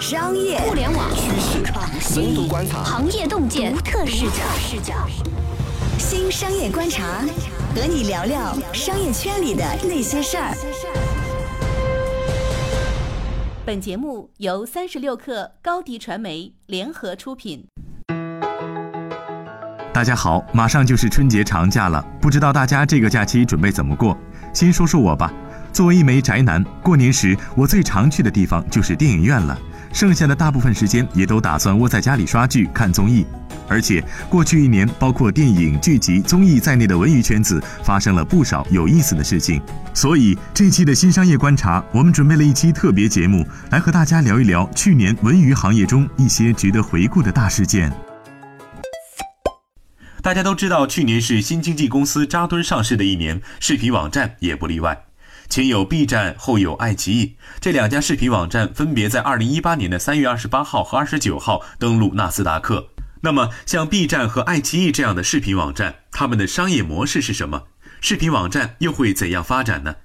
商业、互联网、趋势、深度观察、行业洞见、独特视角、视角，新商业观察，和你聊聊商业圈里的那些事儿。本节目由三十六氪高低传媒联合出品。大家好，马上就是春节长假了，不知道大家这个假期准备怎么过？先说说我吧，作为一枚宅男，过年时我最常去的地方就是电影院了，剩下的大部分时间也都打算窝在家里刷剧、看综艺。而且过去一年，包括电影、剧集、综艺在内的文娱圈子发生了不少有意思的事情，所以这期的新商业观察，我们准备了一期特别节目，来和大家聊一聊去年文娱行业中一些值得回顾的大事件。大家都知道，去年是新经纪公司扎堆上市的一年，视频网站也不例外。前有 B 站，后有爱奇艺，这两家视频网站分别在二零一八年的三月二十八号和二十九号登陆纳斯达克。那么，像 B 站和爱奇艺这样的视频网站，他们的商业模式是什么？视频网站又会怎样发展呢？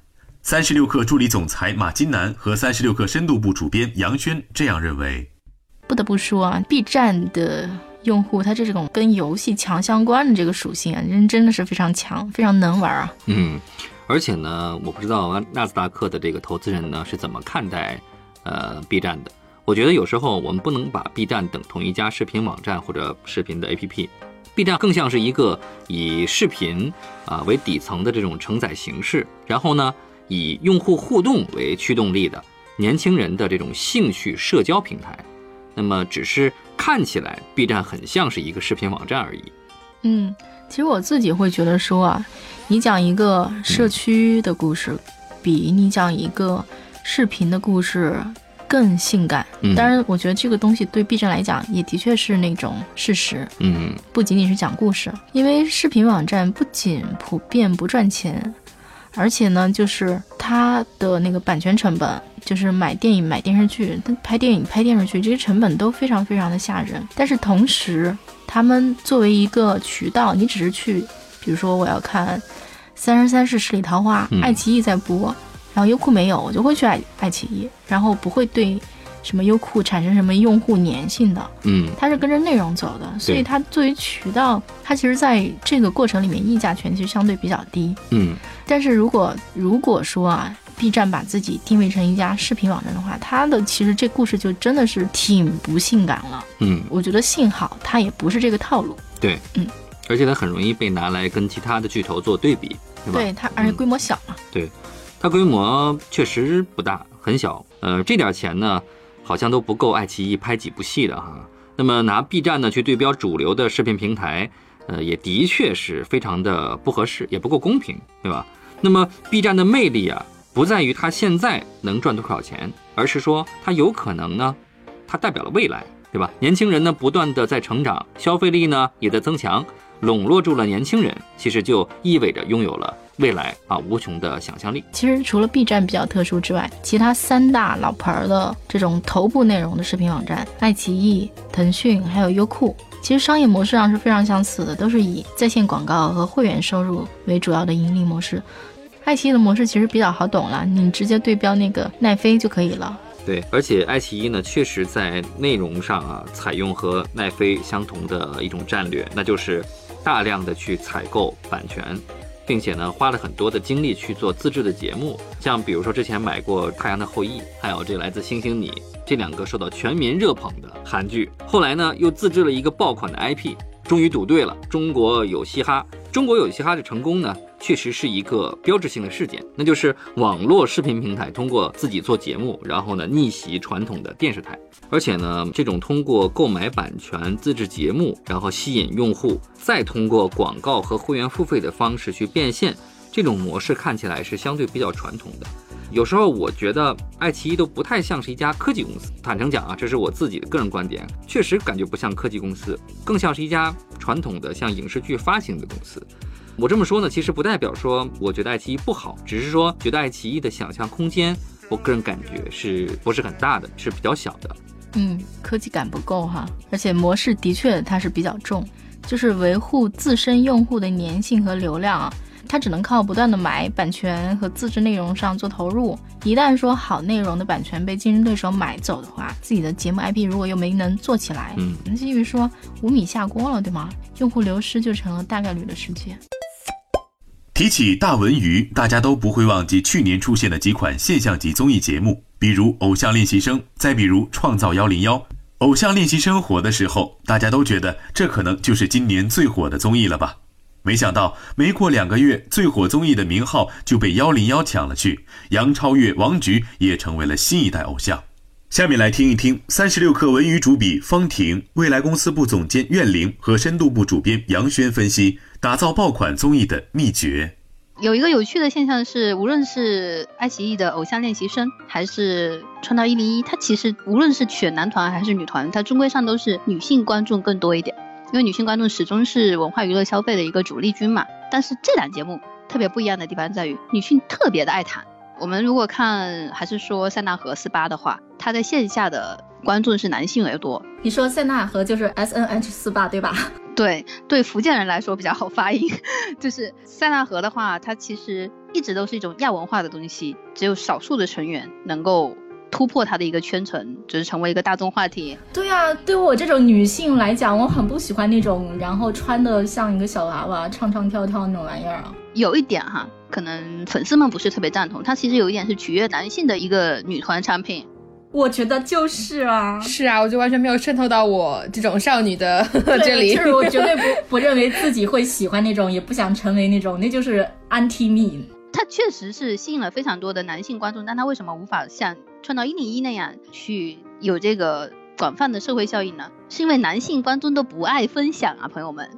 三十六氪助理总裁马金南和三十六氪深度部主编杨轩这样认为。不得不说啊，B 站的用户他这种跟游戏强相关的这个属性啊，人真的是非常强，非常能玩啊。嗯，而且呢，我不知道纳斯达克的这个投资人呢是怎么看待呃 B 站的。我觉得有时候我们不能把 B 站等同一家视频网站或者视频的 APP，B 站更像是一个以视频啊为底层的这种承载形式，然后呢以用户互动为驱动力的年轻人的这种兴趣社交平台。那么只是看起来 B 站很像是一个视频网站而已。嗯，其实我自己会觉得说啊，你讲一个社区的故事，比你讲一个视频的故事。更性感，当然，我觉得这个东西对 B 站来讲也的确是那种事实。嗯，不仅仅是讲故事，因为视频网站不仅普遍不赚钱，而且呢，就是它的那个版权成本，就是买电影、买电视剧、拍电影、拍电视剧这些成本都非常非常的吓人。但是同时，他们作为一个渠道，你只是去，比如说我要看《三生三世十里桃花》，爱奇艺在播。然后优酷没有，我就会去爱爱奇艺，然后不会对什么优酷产生什么用户粘性的。嗯，它是跟着内容走的，所以它作为渠道，它其实在这个过程里面议价权其实相对比较低。嗯，但是如果如果说啊，B 站把自己定位成一家视频网站的话，它的其实这故事就真的是挺不性感了。嗯，我觉得幸好它也不是这个套路。对，嗯，而且它很容易被拿来跟其他的巨头做对比，对吧？对它，而且规模小嘛。对。它规模确实不大，很小。呃，这点钱呢，好像都不够爱奇艺拍几部戏的哈。那么拿 B 站呢去对标主流的视频平台，呃，也的确是非常的不合适，也不够公平，对吧？那么 B 站的魅力啊，不在于它现在能赚多少钱，而是说它有可能呢，它代表了未来，对吧？年轻人呢不断的在成长，消费力呢也在增强，笼络住了年轻人，其实就意味着拥有了。未来啊，无穷的想象力。其实除了 B 站比较特殊之外，其他三大老牌儿的这种头部内容的视频网站，爱奇艺、腾讯还有优酷，其实商业模式上是非常相似的，都是以在线广告和会员收入为主要的盈利模式。爱奇艺的模式其实比较好懂了，你直接对标那个奈飞就可以了。对，而且爱奇艺呢，确实在内容上啊，采用和奈飞相同的一种战略，那就是大量的去采购版权。并且呢，花了很多的精力去做自制的节目，像比如说之前买过《太阳的后裔》，还有这来自星星你这两个受到全民热捧的韩剧。后来呢，又自制了一个爆款的 IP，终于赌对了，中国有嘻哈。中国有嘻哈的成功呢？确实是一个标志性的事件，那就是网络视频平台通过自己做节目，然后呢逆袭传统的电视台，而且呢这种通过购买版权自制节目，然后吸引用户，再通过广告和会员付费的方式去变现，这种模式看起来是相对比较传统的。有时候我觉得爱奇艺都不太像是一家科技公司，坦诚讲啊，这是我自己的个人观点，确实感觉不像科技公司，更像是一家传统的像影视剧发行的公司。我这么说呢，其实不代表说我觉得爱奇艺不好，只是说觉得爱奇艺的想象空间，我个人感觉是不是很大的，是比较小的。嗯，科技感不够哈，而且模式的确它是比较重，就是维护自身用户的粘性和流量啊。他只能靠不断的买版权和自制内容上做投入。一旦说好内容的版权被竞争对手买走的话，自己的节目 IP 如果又没能做起来，嗯，那就于说五米下锅了，对吗？用户流失就成了大概率的事件。提起大文娱，大家都不会忘记去年出现的几款现象级综艺节目，比如《偶像练习生》，再比如《创造幺零幺》。《偶像练习生》火的时候，大家都觉得这可能就是今年最火的综艺了吧？没想到没过两个月，最火综艺的名号就被幺零幺抢了去，杨超越、王菊也成为了新一代偶像。下面来听一听三十六氪文娱主笔方婷、未来公司部总监苑玲和深度部主编杨轩分析。打造爆款综艺的秘诀，有一个有趣的现象是，无论是爱奇艺的《偶像练习生》，还是《创造一零一》，它其实无论是选男团还是女团，它终归上都是女性观众更多一点，因为女性观众始终是文化娱乐消费的一个主力军嘛。但是这档节目特别不一样的地方在于，女性特别的爱谈。我们如果看还是说塞纳河四八的话，它在线下的观众是男性为多。你说塞纳河就是 S N H 四八对吧？对 对，福建人来说比较好发音，就是塞纳河的话，它其实一直都是一种亚文化的东西，只有少数的成员能够突破它的一个圈层，就是成为一个大众话题。对啊，对我这种女性来讲，我很不喜欢那种然后穿的像一个小娃娃，唱唱跳跳那种玩意儿啊。有一点哈，可能粉丝们不是特别赞同，它其实有一点是取悦男性的一个女团产品。我觉得就是啊，是啊，我就完全没有渗透到我这种少女的 这里。就是我绝对不不认为自己会喜欢那种，也不想成为那种，那就是 anti me。它确实是吸引了非常多的男性观众，但它为什么无法像创造一零一那样去有这个广泛的社会效应呢？是因为男性观众都不爱分享啊，朋友们。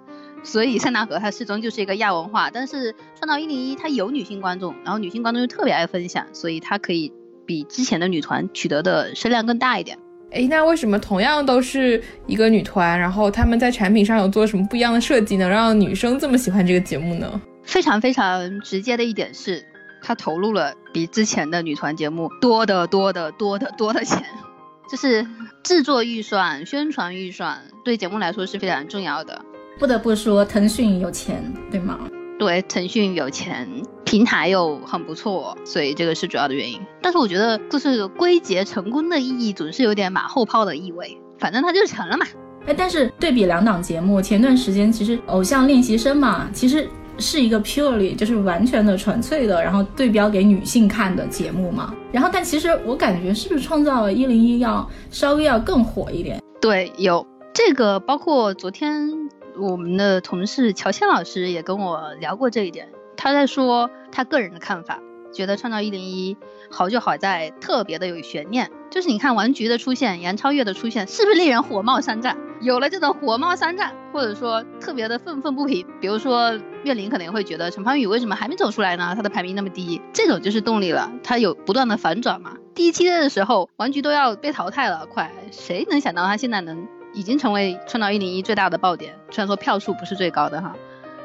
所以塞纳河它始终就是一个亚文化，但是创造一零一它有女性观众，然后女性观众又特别爱分享，所以它可以。比之前的女团取得的声量更大一点。哎，那为什么同样都是一个女团，然后他们在产品上有做什么不一样的设计，能让女生这么喜欢这个节目呢？非常非常直接的一点是，他投入了比之前的女团节目多得多的多的多的钱，就是制作预算、宣传预算对节目来说是非常重要的。不得不说，腾讯有钱，对吗？对，腾讯有钱，平台又很不错，所以这个是主要的原因。但是我觉得，就是归结成功的意义，总是有点马后炮的意味。反正它就成了嘛。哎，但是对比两档节目，前段时间其实《偶像练习生》嘛，其实是一个 purely 就是完全的纯粹的，然后对标给女性看的节目嘛。然后，但其实我感觉是不是创造了一零一要稍微要更火一点？对，有这个，包括昨天。我们的同事乔迁老师也跟我聊过这一点，他在说他个人的看法，觉得创造一零一好就好在特别的有悬念，就是你看王菊的出现，杨超越的出现，是不是令人火冒三丈？有了这种火冒三丈，或者说特别的愤愤不平，比如说岳林可能会觉得陈芳宇为什么还没走出来呢？他的排名那么低，这种就是动力了，他有不断的反转嘛。第一期的时候，王菊都要被淘汰了，快，谁能想到他现在能？已经成为创造一零一最大的爆点，虽然说票数不是最高的哈，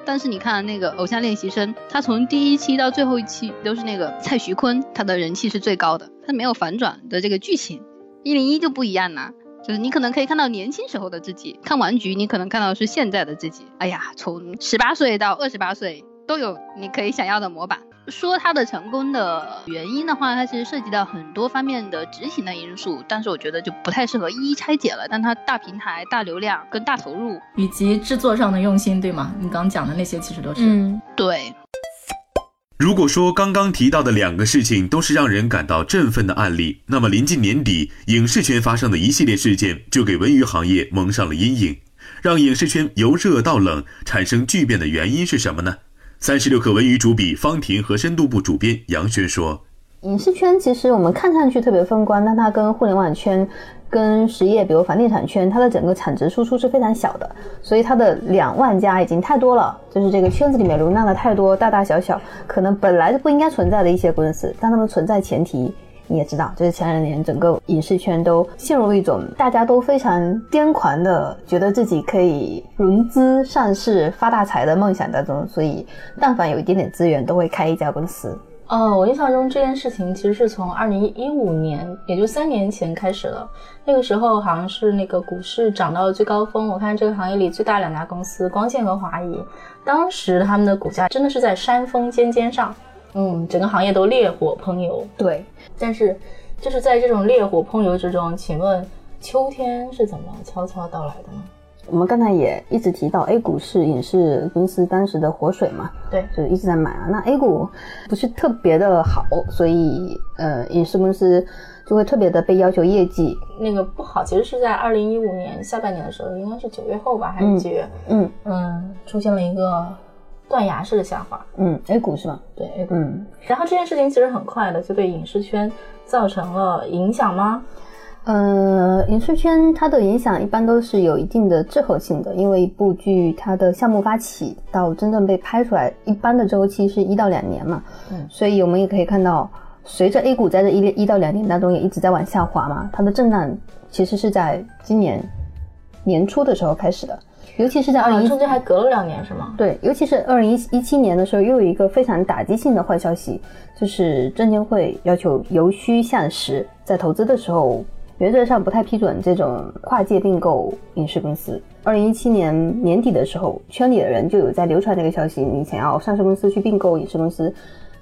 但是你看那个偶像练习生，他从第一期到最后一期都是那个蔡徐坤，他的人气是最高的，他没有反转的这个剧情，一零一就不一样啦，就是你可能可以看到年轻时候的自己，看完局你可能看到是现在的自己，哎呀，从十八岁到二十八岁都有你可以想要的模板。说它的成功的原因的话，它其实涉及到很多方面的执行的因素，但是我觉得就不太适合一一拆解了。但它大平台、大流量跟大投入，以及制作上的用心，对吗？你刚讲的那些其实都是。嗯，对。如果说刚刚提到的两个事情都是让人感到振奋的案例，那么临近年底，影视圈发生的一系列事件就给文娱行业蒙上了阴影。让影视圈由热到冷产生巨变的原因是什么呢？三十六氪文娱主笔方婷和深度部主编杨轩说：“影视圈其实我们看上去特别风光，但它跟互联网圈、跟实业，比如房地产圈，它的整个产值输出是非常小的。所以它的两万家已经太多了，就是这个圈子里面容纳了太多大大小小，可能本来就不应该存在的一些公司，但它们存在前提。”你也知道，就是前两年整个影视圈都陷入一种大家都非常癫狂的，觉得自己可以融资上市发大财的梦想当中。所以，但凡有一点点资源，都会开一家公司。哦，我印象中这件事情其实是从二零一五年，也就三年前开始了。那个时候好像是那个股市涨到了最高峰，我看这个行业里最大两家公司光线和华谊，当时他们的股价真的是在山峰尖尖上，嗯，整个行业都烈火烹油。对，但是就是在这种烈火烹油之中，请问秋天是怎么悄悄到来的呢？我们刚才也一直提到 A 股是影视公司当时的活水嘛，对，就一直在买啊。那 A 股不是特别的好，所以呃，影视公司就会特别的被要求业绩。那个不好，其实是在二零一五年下半年的时候，应该是九月后吧，还是几月？嗯嗯，出现了一个断崖式的下滑。嗯，A 股是吧？对，A 股。嗯，然后这件事情其实很快的就对影视圈造成了影响吗？呃，影视圈它的影响一般都是有一定的滞后性的，因为一部剧它的项目发起到真正被拍出来，一般的周期是一到两年嘛。嗯，所以我们也可以看到，随着 A 股在这一一到两年当中也一直在往下滑嘛，它的震荡其实是在今年年初的时候开始的，尤其是在二零一中间还隔了两年是吗？对，尤其是二零一一七年的时候，又有一个非常打击性的坏消息，就是证监会要求由虚向实，在投资的时候。原则上不太批准这种跨界并购影视公司。二零一七年年底的时候，圈里的人就有在流传这个消息：你想要上市公司去并购影视公司，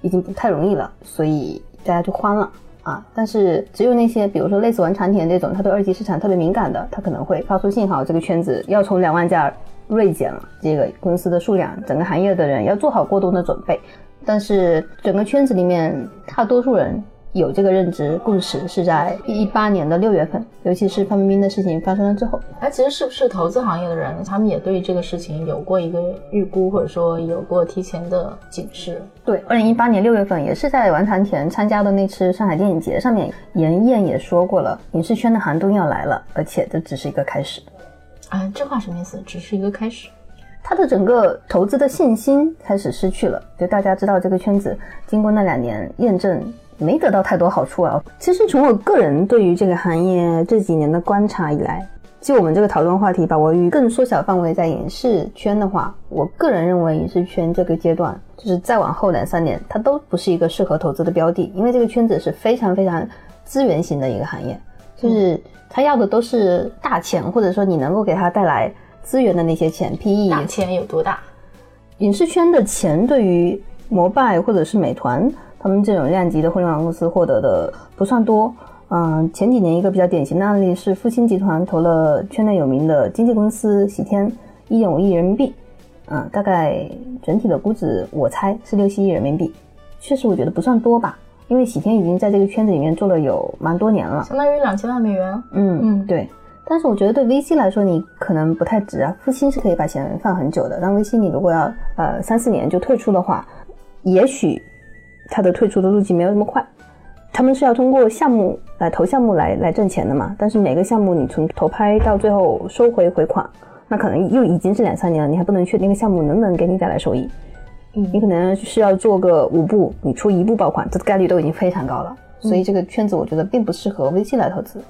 已经不太容易了，所以大家就慌了啊。但是只有那些，比如说类似王长田这种，他对二级市场特别敏感的，他可能会发出信号，这个圈子要从两万家锐减了，这个公司的数量，整个行业的人要做好过冬的准备。但是整个圈子里面，大多数人。有这个认知共识是在一八年的六月份，尤其是范冰冰的事情发生了之后。哎，其实是不是投资行业的人，他们也对这个事情有过一个预估，或者说有过提前的警示？对，二零一八年六月份也是在王长田参加的那次上海电影节上面，严燕也说过了，影视圈的寒冬要来了，而且这只是一个开始。啊，这话什么意思？只是一个开始？他的整个投资的信心开始失去了。就大家知道这个圈子，经过那两年验证。没得到太多好处啊。其实从我个人对于这个行业这几年的观察以来，就我们这个讨论话题，把我与更缩小范围在影视圈的话，我个人认为影视圈这个阶段，就是再往后两三年，它都不是一个适合投资的标的，因为这个圈子是非常非常资源型的一个行业，就是他要的都是大钱，或者说你能够给他带来资源的那些钱。PE 大钱有多大？影视圈的钱对于摩拜或者是美团。他们这种量级的互联网公司获得的不算多，嗯，前几年一个比较典型的案例是复星集团投了圈内有名的经纪公司喜天一点五亿人民币，嗯，大概整体的估值我猜是六七亿人民币，确实我觉得不算多吧，因为喜天已经在这个圈子里面做了有蛮多年了，相当于两千万美元，嗯嗯，对，但是我觉得对 VC 来说你可能不太值啊，复星是可以把钱放很久的，但 VC 你如果要呃三四年就退出的话，也许。它的退出的路径没有那么快，他们是要通过项目来投项目来来挣钱的嘛？但是每个项目你从投拍到最后收回回款，那可能又已经是两三年了，你还不能确定那个项目能不能给你带来收益。嗯，你可能是要做个五步，你出一步爆款，这个概率都已经非常高了。所以这个圈子我觉得并不适合 VC 来投资。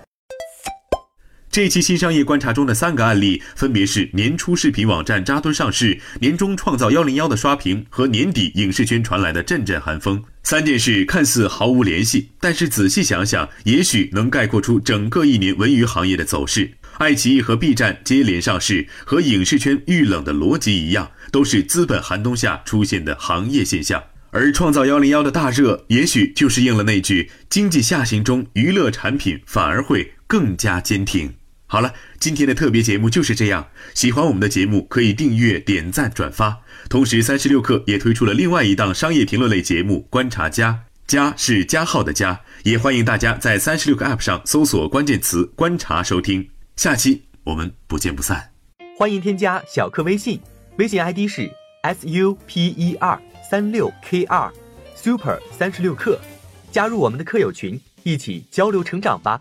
这期新商业观察中的三个案例，分别是年初视频网站扎堆上市，年终创造幺零幺的刷屏，和年底影视圈传来的阵阵寒风。三件事看似毫无联系，但是仔细想想，也许能概括出整个一年文娱行业的走势。爱奇艺和 B 站接连上市，和影视圈遇冷的逻辑一样，都是资本寒冬下出现的行业现象。而创造幺零幺的大热，也许就是应了那句：经济下行中，娱乐产品反而会更加坚挺。好了，今天的特别节目就是这样。喜欢我们的节目，可以订阅、点赞、转发。同时，三十六氪也推出了另外一档商业评论类节目《观察家》，加是加号的加，也欢迎大家在三十六氪 App 上搜索关键词“观察”收听。下期我们不见不散。欢迎添加小课微信，微信 ID 是 s u p e r 三六 k 二 super 三十六氪，加入我们的课友群，一起交流成长吧。